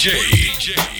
DJ.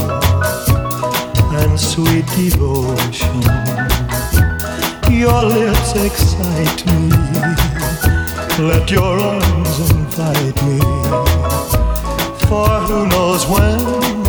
and sweet devotion. Your lips excite me, let your arms invite me, for who knows when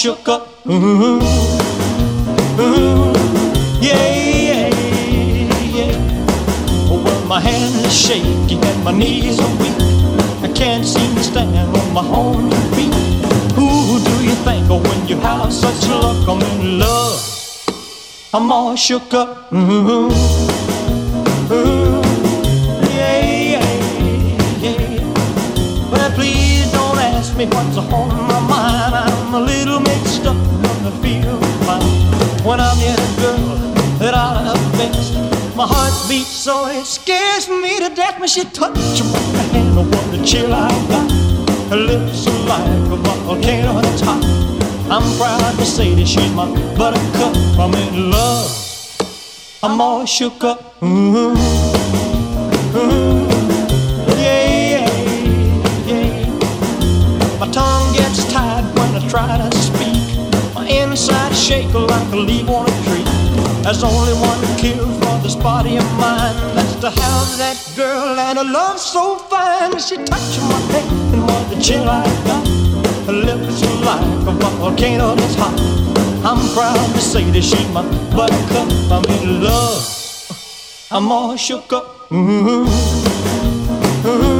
shook up. Ooh, ooh, yeah, yeah, yeah. Well, my hands are shaky and my knees are weak. I can't seem to stand on my own feet. Who do you think when you have such luck? I'm in love. I'm all shook up. Ooh, ooh, yeah, yeah, yeah. Well, please don't ask me what's on my so it scares me to death when she touches my hand. Oh, what a chill I got. Her lips are like a volcano that's hot. I'm proud to say that she's my buttercup. I'm in love. I'm all shook up. Ooh, ooh, yeah, yeah, yeah. My tongue gets tied when I try to speak. My inside shake like a leaf on a tree. There's only one cure for this body of mine. That's to have that girl and a love so fine. She touched my head and what the chill I got. Her lips are like a volcano that's hot. I'm proud to say that she's my buttercup. I'm in love. I'm all shook up. Ooh, ooh,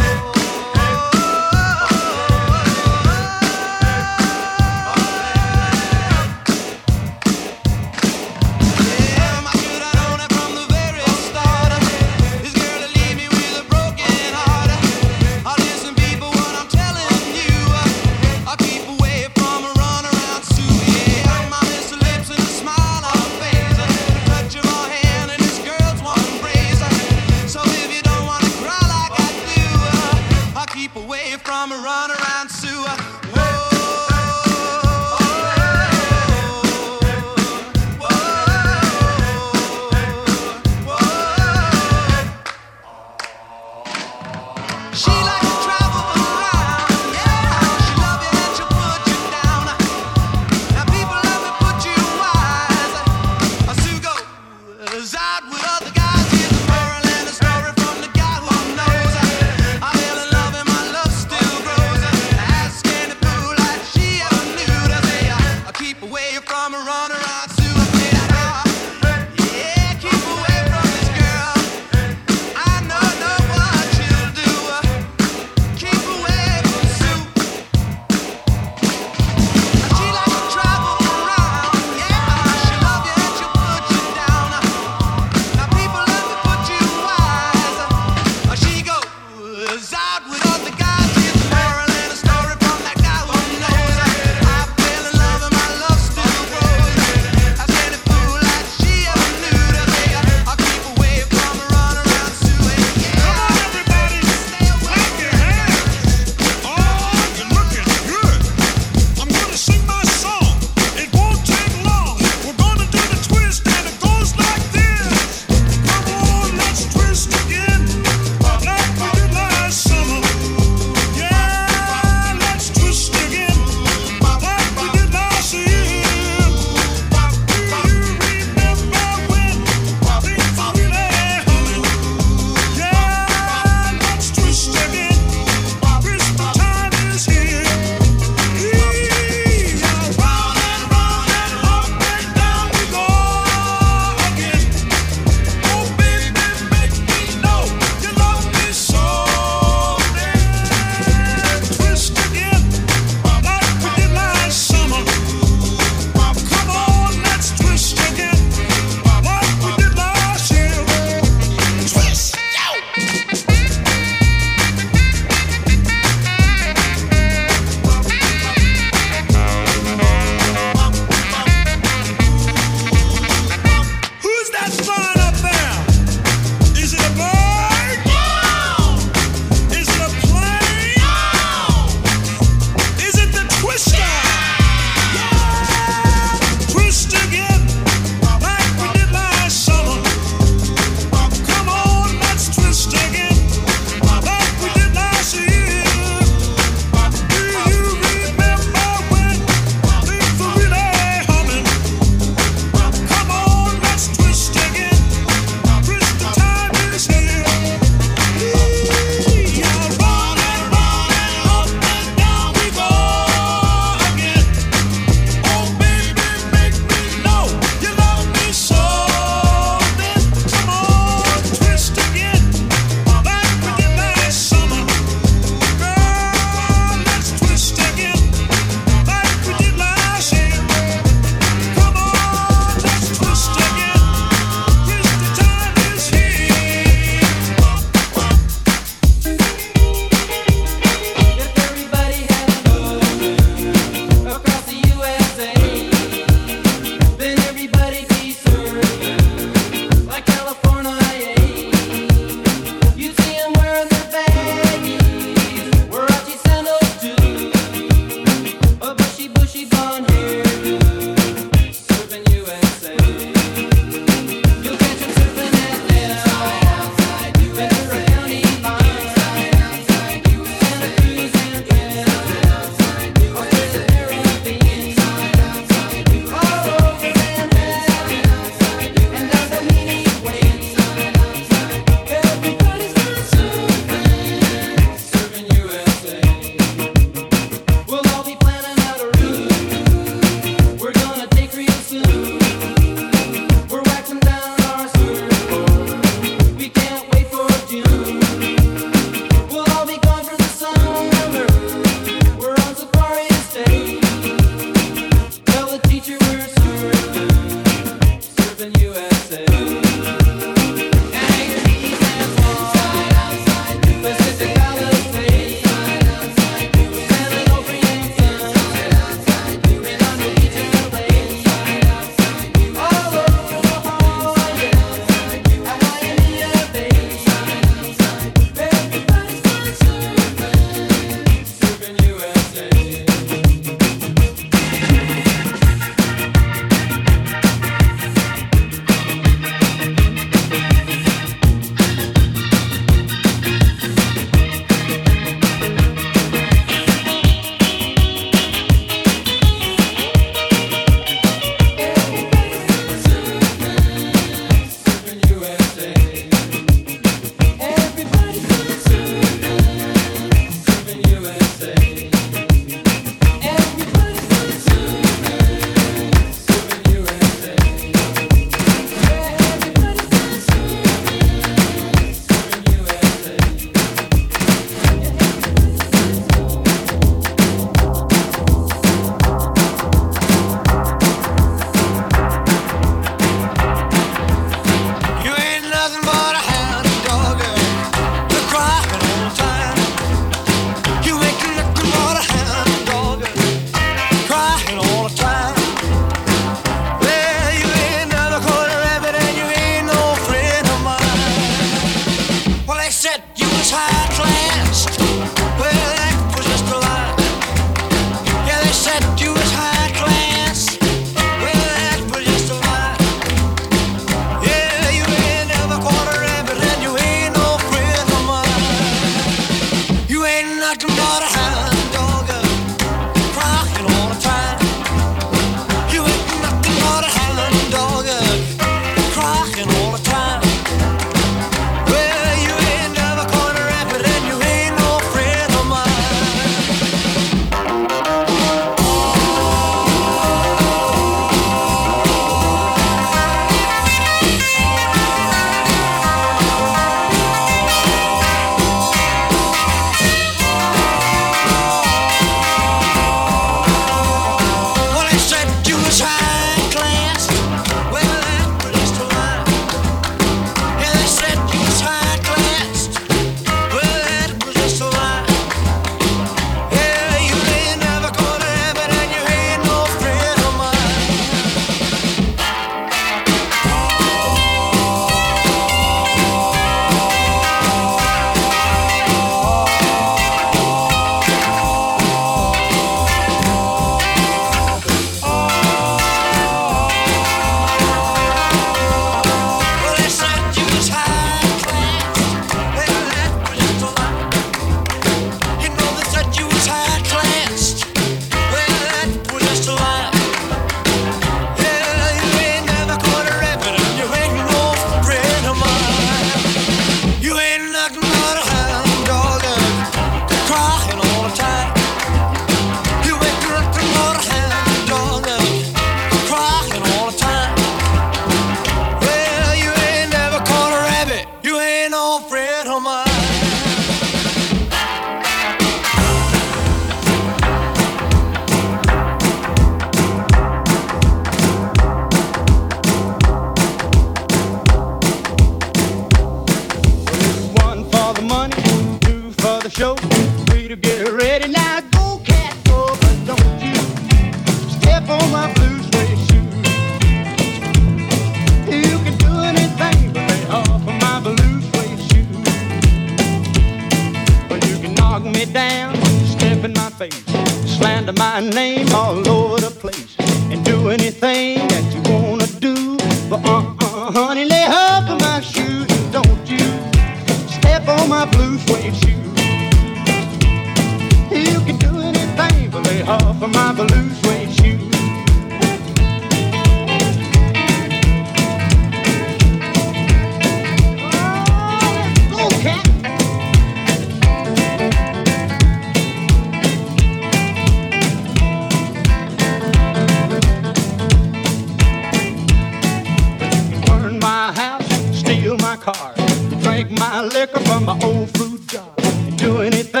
anything.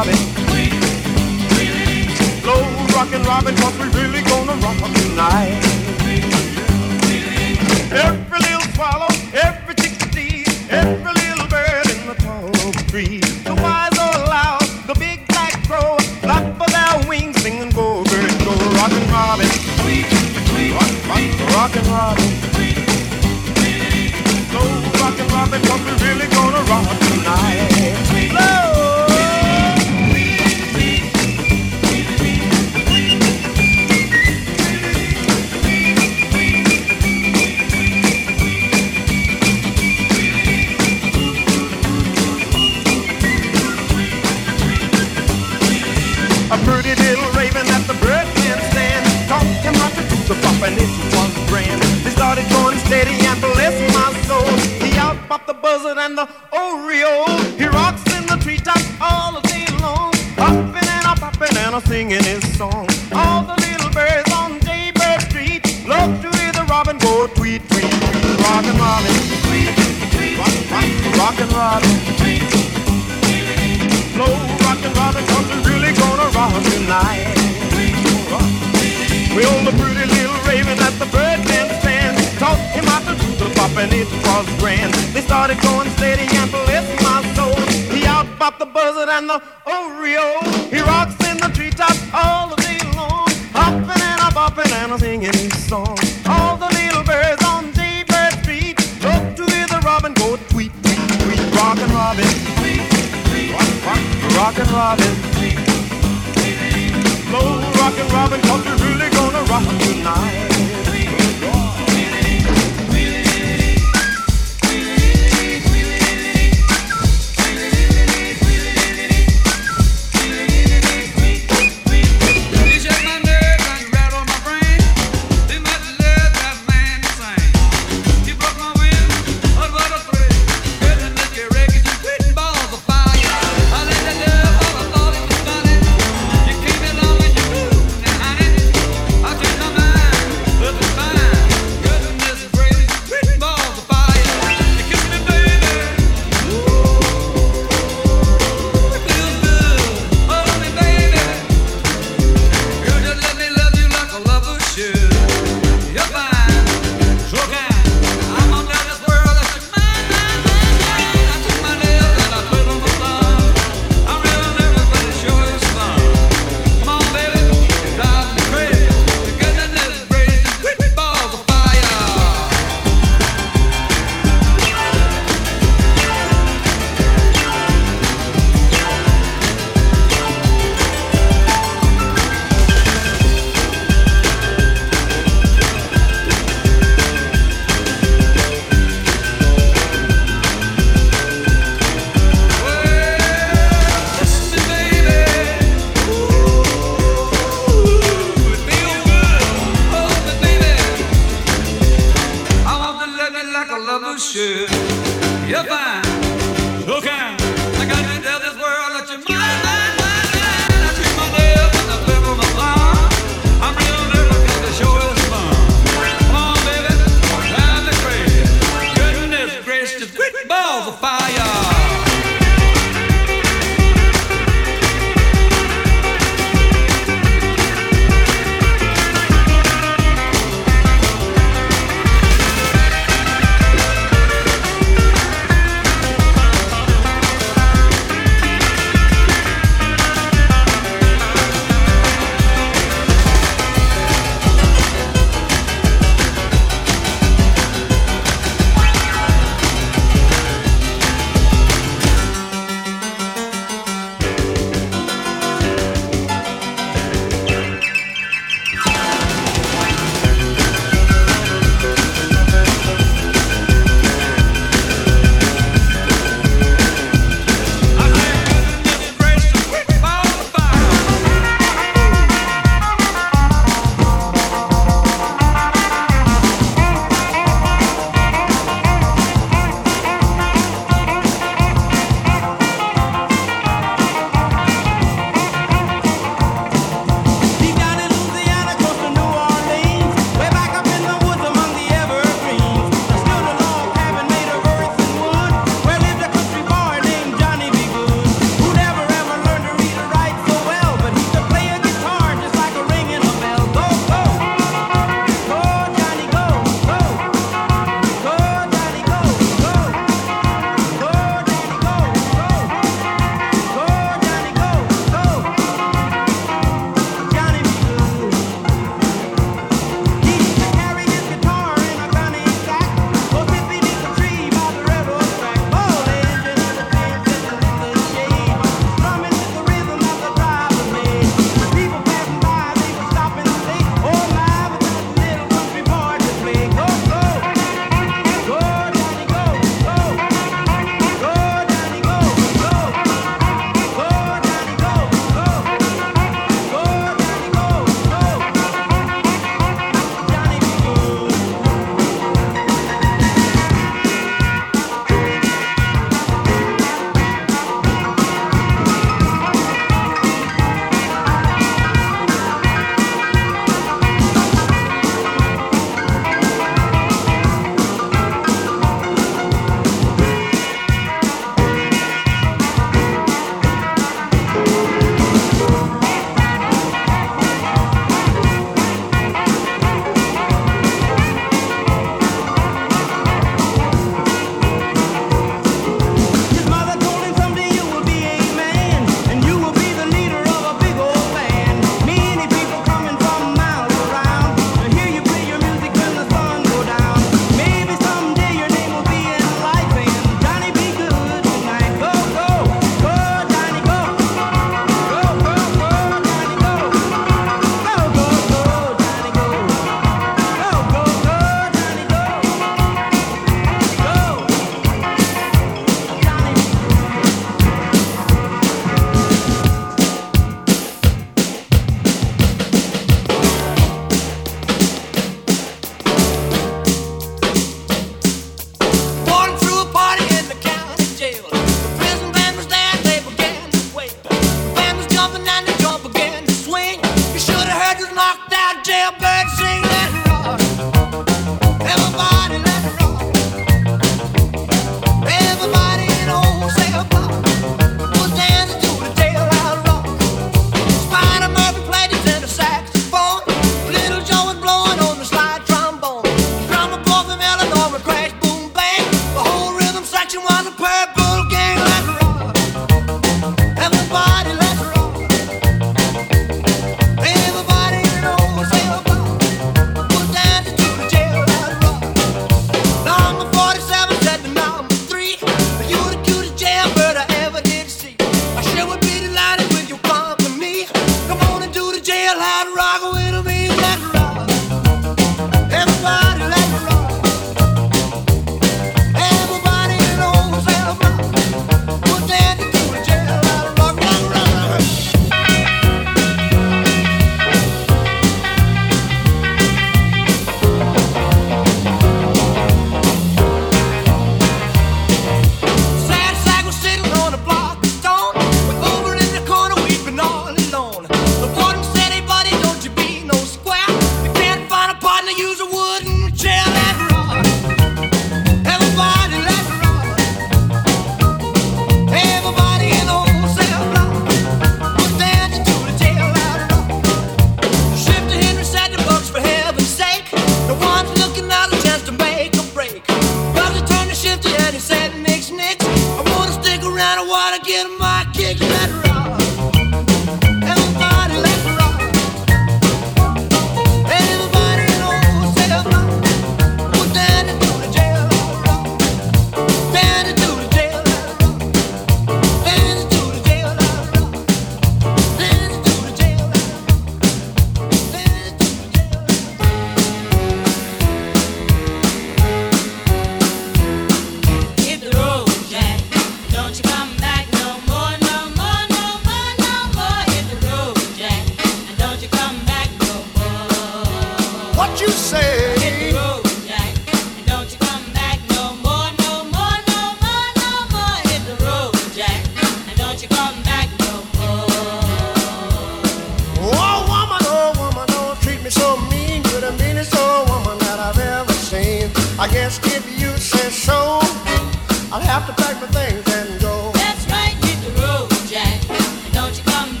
Robin. Slow rockin' Robin, cause we really gonna rock tonight. Every little swallow, every chickadee, every little bird in the tall tree. The wise or loud, the big black crow, flap of their wings, sing go, bird, go, rockin' Robin. Rockin' Robin. Slow rockin' Robin, cause we really gonna rock started going steady and bless my soul. He out popped the buzzard and the oriole. He rocks in the treetops all day long, popping and a popping and a singing his song. All the little birds on Jaybird Street love to hear the robin go tweet tweet tweet. Rockin' Robin, tweet tweet rock, rock, rockin' Robin, tweet tweet. Slow rockin' Robin, 'cause we're really gonna rock tonight. With all the pretty little and it was grand. They started going steady and bless my soul. He out popped the buzzard and the oriole. He rocks in the treetop all day long, hopping and a bopping and a singing his song. All the little birds on Jaybird Street go to hear the robin go tweet, tweet, tweet. Rockin' Robin, tweet, tweet, rock, rock, rockin' Robin, tweet, tweet, slow rockin' Robin, 'cause we're really gonna rock tonight.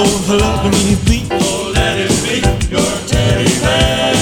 Oh, hello, me, be. Oh, let it be your teddy bear.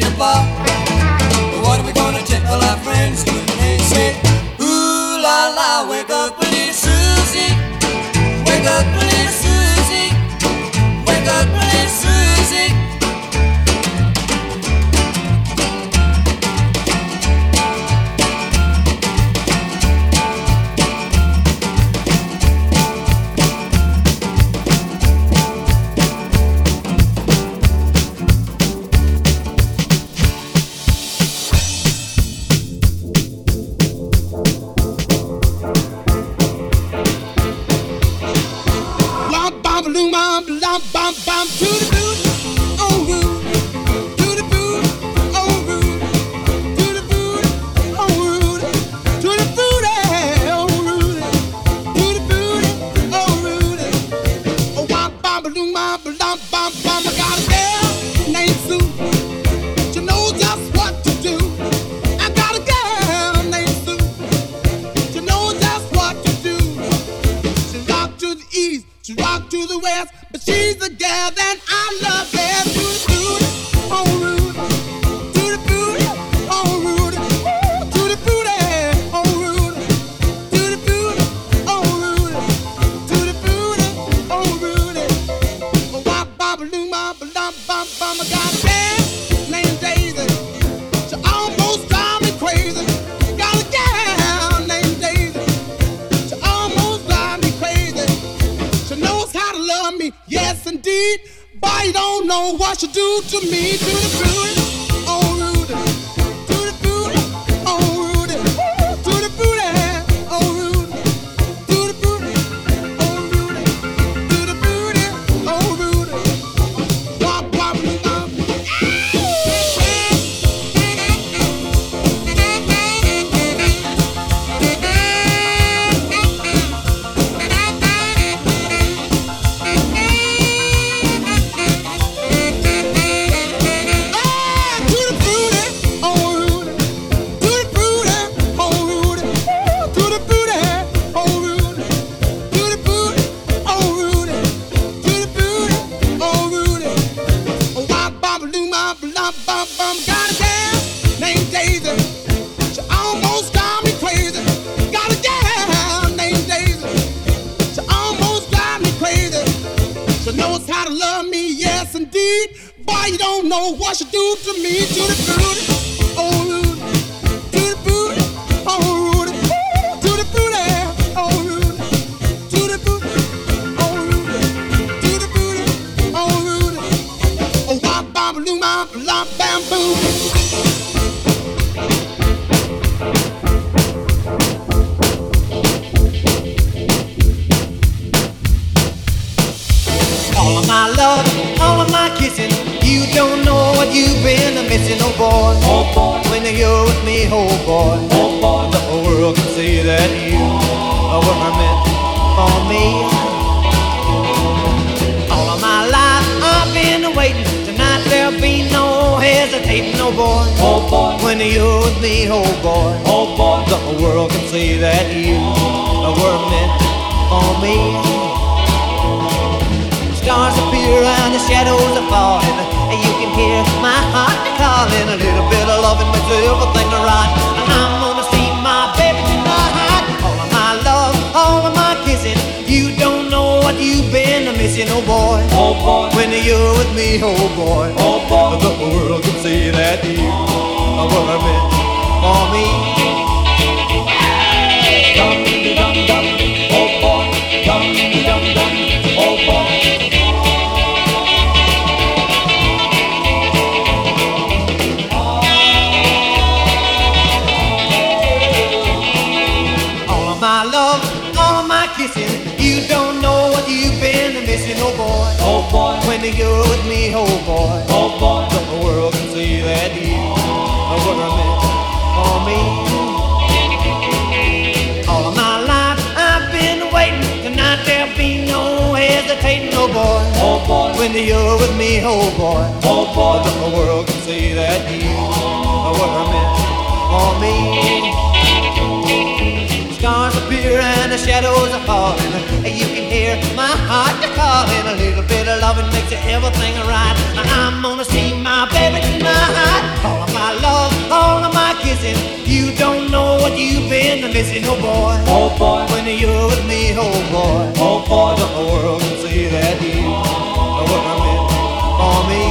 your pop what are we gonna tell our friends? Why you don't know what you do to me, to the booty, oh Rudy, to the oh Rudy, to the oh Rudy, to the oh Rudy, to the oh Rudy. Oh, wop, bop, loo, bam, bam, boo. dancing, oh boy. Oh boy. When you're with me, oh boy. Oh boy. The whole world can see that you were meant for me. All of my life I've been waiting. Tonight there'll be no hesitating, oh boy. Oh boy. When you're with me, oh boy. Oh boy. The whole world can see that you were meant for me. Stars appear and the shadows are falling can hear my heart calling. A little bit of loving makes everything right. And I'm gonna see my baby tonight. All of my love, all of my kissing. You don't know what you've been missing, oh boy. Oh boy. When you're with me, oh boy. Oh boy. The world can see that you oh. were meant for me. Oh boy. oh boy, then the world can see that you were meant for me. Stars appear and the shadows are falling. You can hear my heart calling. A little bit of loving makes everything right. I'm gonna see my baby tonight. All of my love, all of my kissing. You don't know what you've been missing, oh boy. Oh boy, when you're with me, oh boy. Oh boy, the world can see that you on the